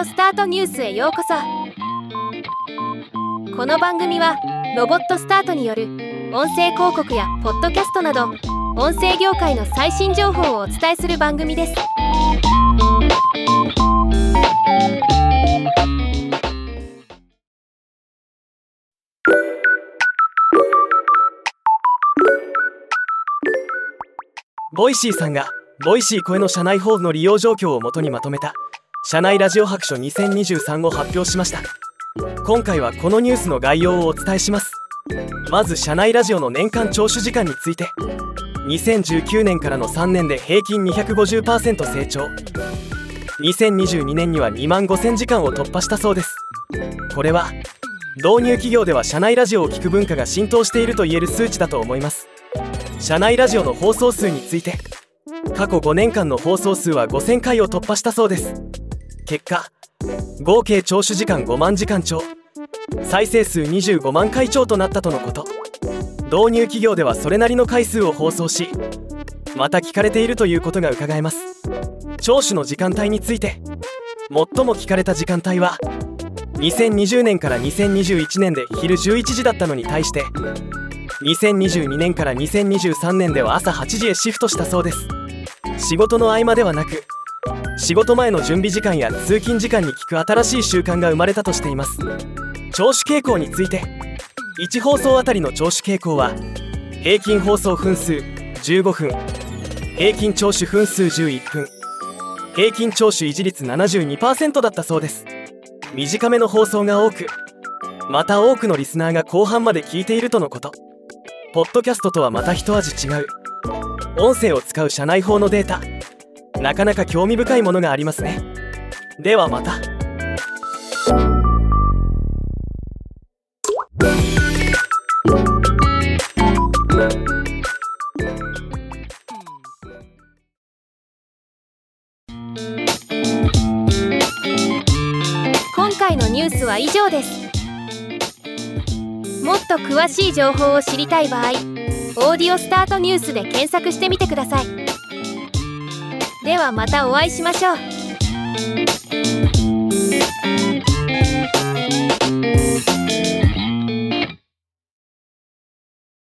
オスタートニュースへようこそ。この番組はロボットスタートによる音声広告やポッドキャストなど音声業界の最新情報をお伝えする番組です。 Voicy さんがVoicy 声の社内報の利用状況をもとにまとめた社内ラジオ白書2023を発表しました。今回はこのニュースの概要をお伝えします。まず社内ラジオの年間聴取時間について。2019年からの3年で平均250%成長。2022年には2万5000時間を突破したそうです。これは導入企業では社内ラジオを聴く文化が浸透していると言える数値だと思います。社内ラジオの放送数について。過去5年間の放送数は5000回を突破したそうです。結果合計聴取時間5万時間超。再生数25万回超となったとのこと。導入企業ではそれなりの回数を放送しまた聞かれているということが伺えます。聴取の時間帯について最も聞かれた時間帯は2020年から2021年で昼11時だったのに対して2022年から2023年では朝8時へシフトしたそうです。仕事の合間ではなく仕事前の準備時間や通勤時間に聞く新しい習慣が生まれたとしています。聴取傾向について。1放送あたりの聴取傾向は平均放送分数15分平均聴取分数11分平均聴取維持率72%だったそうです。短めの放送が多くまた多くのリスナーが後半まで聞いているとのこと。ポッドキャストとはまた一味違う。音声を使う社内法のデータなかなか興味深いものがありますね。ではまた。今回のニュースは以上です。もっと詳しい情報を知りたい場合「オーディオスタートニュース」で検索してみてください。ではまたお会いしましょう。